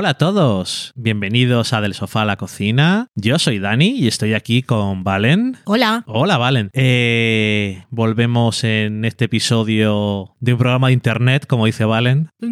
Hola a todos, bienvenidos a Del Sofá a la Cocina. Yo soy Dani y estoy aquí con Valen. Hola. Hola Valen. Eh, volvemos en este episodio de un programa de internet, como dice Valen. Mi,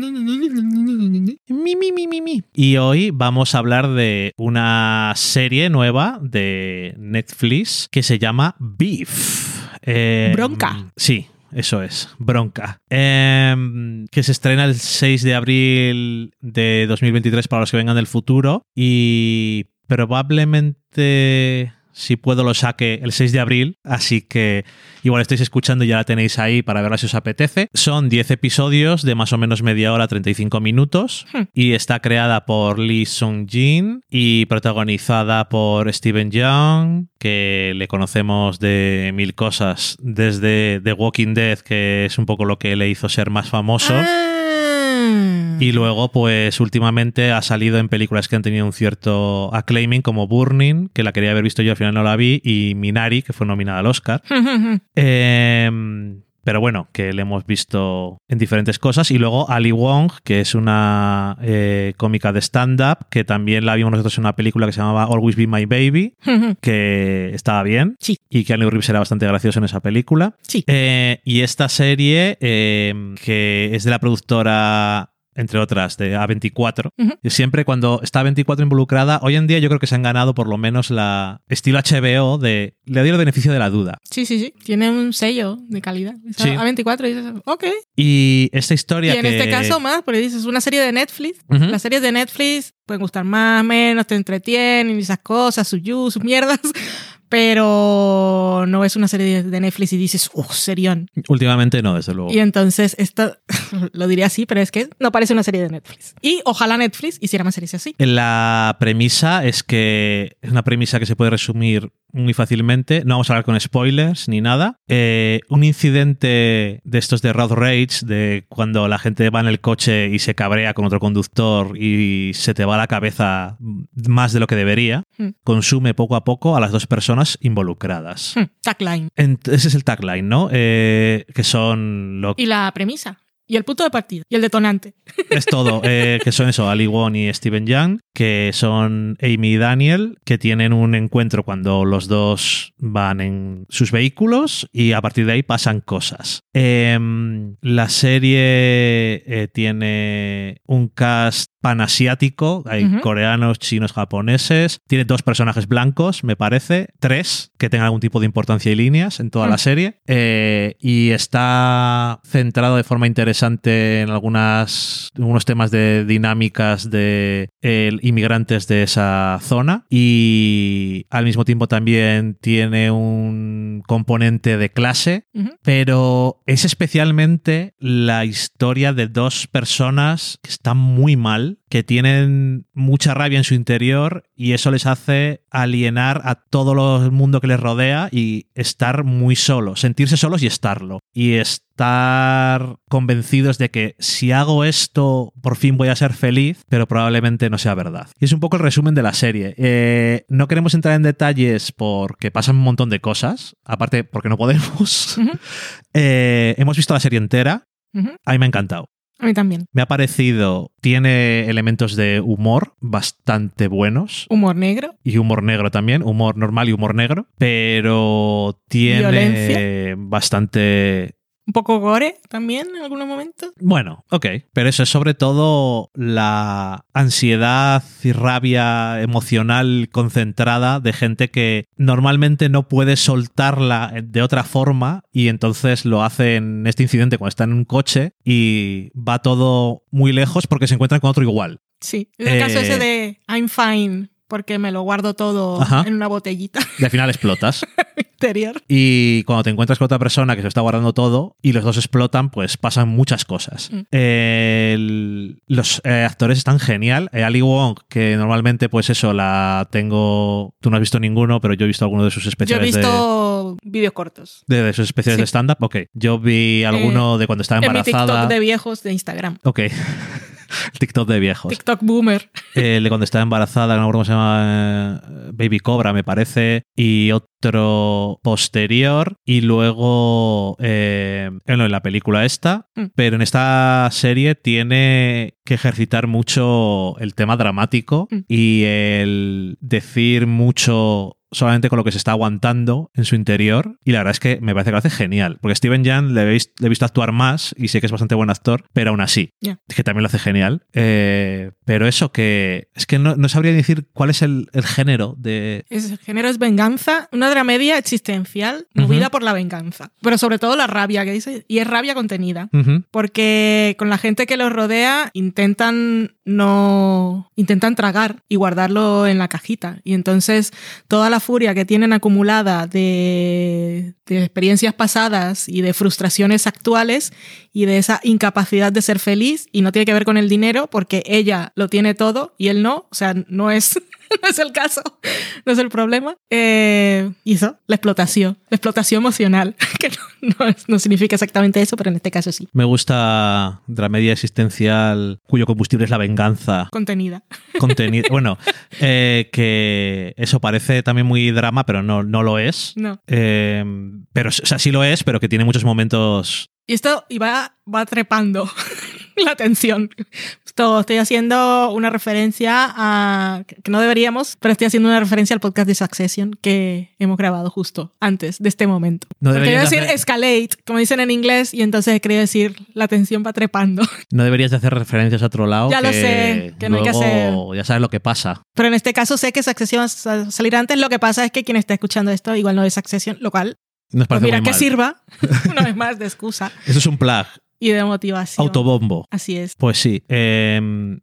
mi, mi, mi, mi. Y hoy vamos a hablar de una serie nueva de Netflix que se llama Beef. Eh, Bronca. Sí, eso es, Bronca. Em, que se estrena el 6 de abril de 2023 para los que vengan del futuro. Y probablemente, si puedo, lo saque el 6 de abril. Así que igual estáis escuchando y ya la tenéis ahí para verla si os apetece. Son 10 episodios de más o menos media hora, 35 minutos. Hmm. Y está creada por Lee Sung-jin y protagonizada por Steven Yeun, que le conocemos de mil cosas, desde The Walking Dead, que es un poco lo que le hizo ser más famoso. Ah. Y luego, pues últimamente ha salido en películas que han tenido un cierto acclaiming, como Burning, que la quería haber visto yo, al final no la vi, y Minari, que fue nominada al Oscar. Em, pero bueno, que le hemos visto en diferentes cosas. Y luego Ali Wong, que es una eh, cómica de stand-up, que también la vimos nosotros en una película que se llamaba Always Be My Baby, que estaba bien. Sí. Y que Keanu Reeves era bastante gracioso en esa película. Sí. Eh, y esta serie, eh, que es de la productora entre otras, de A24. Ujú. Y siempre cuando está A24 involucrada, hoy en día yo creo que se han ganado por lo menos la estilo HBO de le doy el beneficio de la duda. Sí, sí, sí. Tiene un sello de calidad. Está Sí. A24 y dices, ok. Y esta historia Y en que... este caso más, porque dices, una serie de Netflix. Ujú. Las series de Netflix pueden gustar más, menos, te entretienen y esas cosas, sus yus, sus mierdas. Pero no es una serie de Netflix y dices, oh, serión. Últimamente no, desde luego. Y entonces, esto lo diría así, pero es que no parece una serie de Netflix. Y ojalá Netflix hiciera más series así. La premisa es que es una premisa que se puede resumir muy fácilmente. No vamos a hablar con spoilers ni nada. Eh, un incidente de estos de road rage, de cuando la gente va en el coche y se cabrea con otro conductor y se te va la cabeza más de lo que debería, Hmm. consume poco a poco a las dos personas involucradas. Hmm, Tagline. Ese es el tagline, ¿no? Eh, que son lo Y la premisa. Y el punto de partida. Y el detonante. Es todo, eh, que son eso, Ali Wong y Steven Young, que son Amy y Daniel, que tienen un encuentro cuando los dos van en sus vehículos y a partir de ahí pasan cosas. Em, la serie eh, tiene un cast panasiático, hay coreanos, chinos, japoneses, tiene dos personajes blancos, me parece, tres que tengan algún tipo de importancia y líneas en toda la serie, eh, y está centrado de forma interesante en algunas, algunos temas de dinámicas de inmigrantes de esa zona y al mismo tiempo también tiene un componente de clase pero es especialmente la historia de dos personas que están muy mal, que tienen mucha rabia en su interior y eso les hace alienar a todo el mundo que les rodea y estar muy solos, sentirse solos y estarlo. Y estar convencidos de que si hago esto por fin voy a ser feliz, pero probablemente no sea verdad. Y es un poco el resumen de la serie. Eh, no queremos entrar en detalles porque pasan un montón de cosas, aparte porque no podemos. Eh, hemos visto la serie entera. A mí me ha encantado. A mí también. Me ha parecido, tiene elementos de humor bastante buenos Humor negro. y humor negro también, humor normal y humor negro, pero tiene Violencia. bastante... Un poco gore también en algunos momentos. Bueno, ok, pero eso es sobre todo la ansiedad y rabia emocional concentrada de gente que normalmente no puede soltarla de otra forma y entonces lo hace en este incidente cuando está en un coche y va todo muy lejos porque se encuentran con otro igual. Sí. Es el caso Eh. ese de I'm fine porque me lo guardo todo Ajá. en una botellita Y al final explotas. Y cuando te encuentras con otra persona que se está guardando todo y los dos explotan, pues pasan muchas cosas. Mm. El- los eh, actores están genial. Eh, Ali Wong, que normalmente, pues eso, la tengo. Tú no has visto ninguno, pero yo he visto alguno de sus Yo he especiales de- visto vídeos cortos. de, de sus especiales Sí. de stand-up. Ok. Yo vi alguno de cuando estaba En mi embarazada. TikTok de viejos de Instagram. Ok. TikTok de viejos. TikTok boomer. El de cuando estaba embarazada, no me acuerdo cómo se llama, eh, Baby Cobra, me parece. Y otro posterior y luego eh, en la película esta, Mm. pero en esta serie tiene que ejercitar mucho el tema dramático Mm. y el decir mucho solamente con lo que se está aguantando en su interior y la verdad es que me parece que lo hace genial porque Steven Jan le, veis- le he visto actuar más y sé que es bastante buen actor pero aún así es que también lo hace genial Eh, pero eso que es que no, no sabría decir cuál es el, el género de Ese género es venganza, una dramedia existencial movida por la venganza. Pero sobre todo la rabia que dice, y es rabia contenida. Porque con la gente que los rodea intentan no. intentan tragar y guardarlo en la cajita. Y entonces toda la furia que tienen acumulada de, de experiencias pasadas y de frustraciones actuales y de esa incapacidad de ser feliz, y no tiene que ver con el dinero, porque ella lo tiene todo y él no. O sea, no es. No es el caso, no es el problema. Eh, y eso, la explotación, la explotación emocional, que no, no significa exactamente eso, pero en este caso sí. me gusta dramedia existencial cuyo combustible es la venganza Contenida. contenido bueno eh, que eso parece también muy drama pero no, no lo es No. Eh, pero o sea, sí lo es pero que tiene muchos momentos Y esto y va, va trepando la tensión. Esto, estoy haciendo una referencia a. que no deberíamos, pero estoy haciendo una referencia al podcast de Succession que hemos grabado justo antes de este momento. No Porque deberías iba a decir hacer- escalate, como dicen en inglés, y entonces quería decir la tensión va trepando. no deberías de hacer referencias a otro lado Ya lo sé, que no hay que luego ya sabes lo que pasa Pero en este caso sé que Succession va a sa- salir antes. Lo que pasa es que quien está escuchando esto igual no es Succession, lo cual, nos pues mira, que sirva una vez más de excusa eso es un plug y de motivación. autobombo Así es. Pues sí, eh,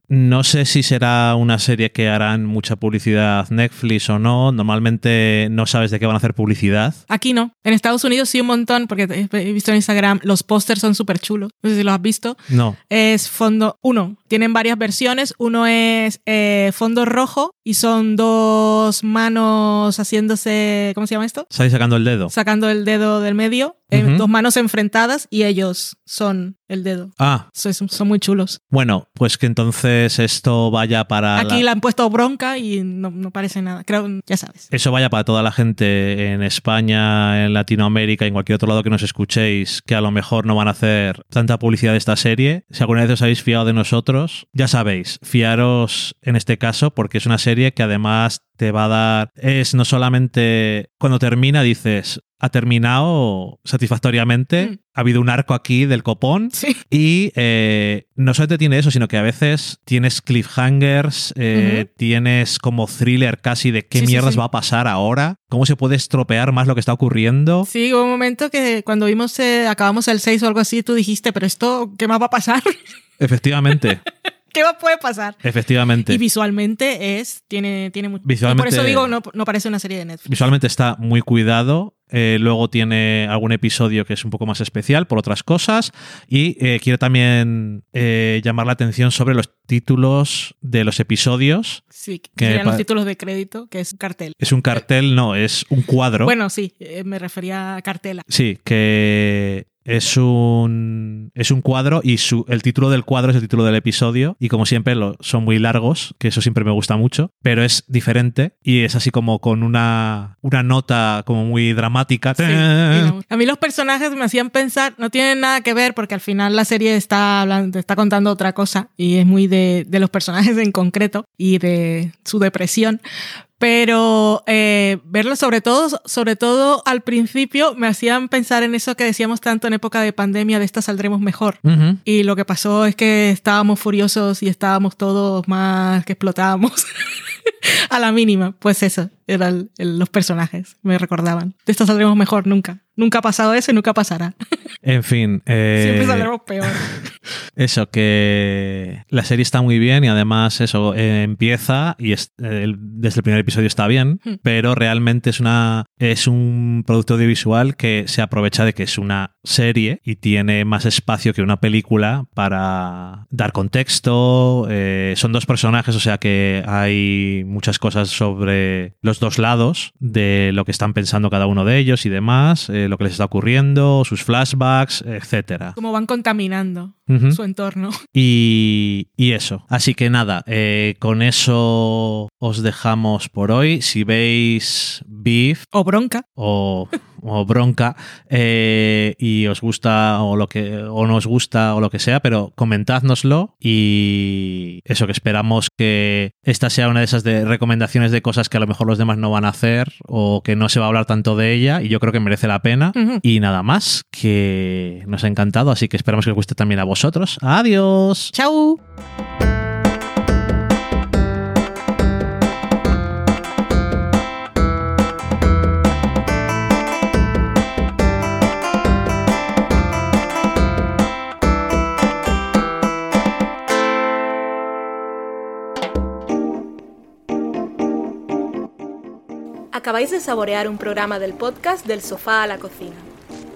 no sé si será una serie que harán mucha publicidad Netflix o no. Normalmente no sabes de qué van a hacer publicidad. Aquí no. En Estados Unidos sí un montón, porque he visto en Instagram, los pósters son súper chulos. No sé si los has visto. No. Es fondo, uno, tienen varias versiones. Uno es eh, fondo rojo y son dos manos haciéndose, ¿cómo se llama esto? ¿Estáis sacando el dedo? Sacando el dedo del medio. eh. Dos manos enfrentadas y ellos son um, el dedo. Ah, Son, son muy chulos. bueno, pues que entonces esto vaya para... Aquí la- han puesto bronca y no, no parece nada. Creo, ya sabes. Eso vaya para toda la gente en España, en Latinoamérica, en cualquier otro lado que nos escuchéis, que a lo mejor no van a hacer tanta publicidad de esta serie. Si alguna vez os habéis fiado de nosotros, ya sabéis, fiaros en este caso, porque es una serie que además te va a dar. Es no solamente cuando termina, dices. Ha terminado satisfactoriamente. Mm. Ha habido un arco aquí del copón. Sí. Y eh, no solamente tiene eso, sino que a veces tienes cliffhangers, eh, tienes como thriller casi de qué sí, mierdas sí. va a pasar ahora, cómo se puede estropear más lo que está ocurriendo. Sí, hubo un momento que cuando vimos, eh, acabamos el 6 o algo así, tú dijiste, pero esto, ¿qué más va a pasar? Efectivamente, ¿Qué más puede pasar? efectivamente. Y visualmente es, tiene, tiene mucho. Visualmente- Por eso digo, no, no parece una serie de Netflix. Visualmente está muy cuidado. Eh, luego tiene algún episodio que es un poco más especial por otras cosas. Y eh, quiero también eh, llamar la atención sobre los títulos de los episodios. Sí, que pa- los títulos de crédito, que es un cartel. Es un cartel, no, es un cuadro. Bueno, sí, me refería a cartela. Sí, que es un, es un cuadro y su, el título del cuadro es el título del episodio y como siempre lo, son muy largos, que eso siempre me gusta mucho, pero es diferente y es así como con una, una nota como muy dramática. Sí, a mí los personajes me hacían pensar, no tienen nada que ver porque al final la serie está, hablando, está contando otra cosa y es muy de, de los personajes en concreto y de su depresión. Pero eh, verlo sobre todo, sobre todo al principio me hacían pensar en eso que decíamos tanto en época de pandemia, de esta saldremos mejor. Ujú. Y lo que pasó es que estábamos furiosos y estábamos todos más que explotábamos a la mínima. Pues eso, eran los personajes, me recordaban. De esto saldremos mejor nunca. Nunca ha pasado eso y nunca pasará. En fin, eh, Siempre saldremos peor. Eso, que la serie está muy bien y además eso eh, empieza y es- el- desde el primer episodio está bien, Hmm. pero realmente es una es un producto audiovisual que se aprovecha de que es una serie y tiene más espacio que una película para dar contexto. eh, son dos personajes, o sea que hay muchas cosas sobre los dos lados de lo que están pensando cada uno de ellos y demás, eh, lo que les está ocurriendo, sus flashbacks, etcétera. Como van contaminando. Su entorno. Y, y eso. Así que nada, eh, con eso os dejamos por hoy. Si veis Beef O bronca. o, o Bronca eh, y os gusta o lo que o no os gusta o lo que sea, pero comentádnoslo y eso que esperamos que esta sea una de esas de recomendaciones de cosas que a lo mejor los demás no van a hacer o que no se va a hablar tanto de ella y yo creo que merece la pena. Y nada más, que nos ha encantado, así que esperamos que os guste también a vosotros. Adiós. ¡Chao! Acabáis de saborear un programa del podcast Del sofá a la cocina.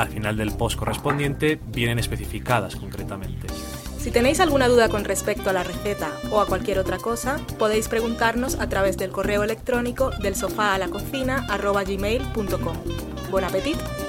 Al final del post correspondiente vienen especificadas concretamente. Si tenéis alguna duda con respecto a la receta o a cualquier otra cosa, podéis preguntarnos a través del correo electrónico del sofá a la cocina Buen apetito.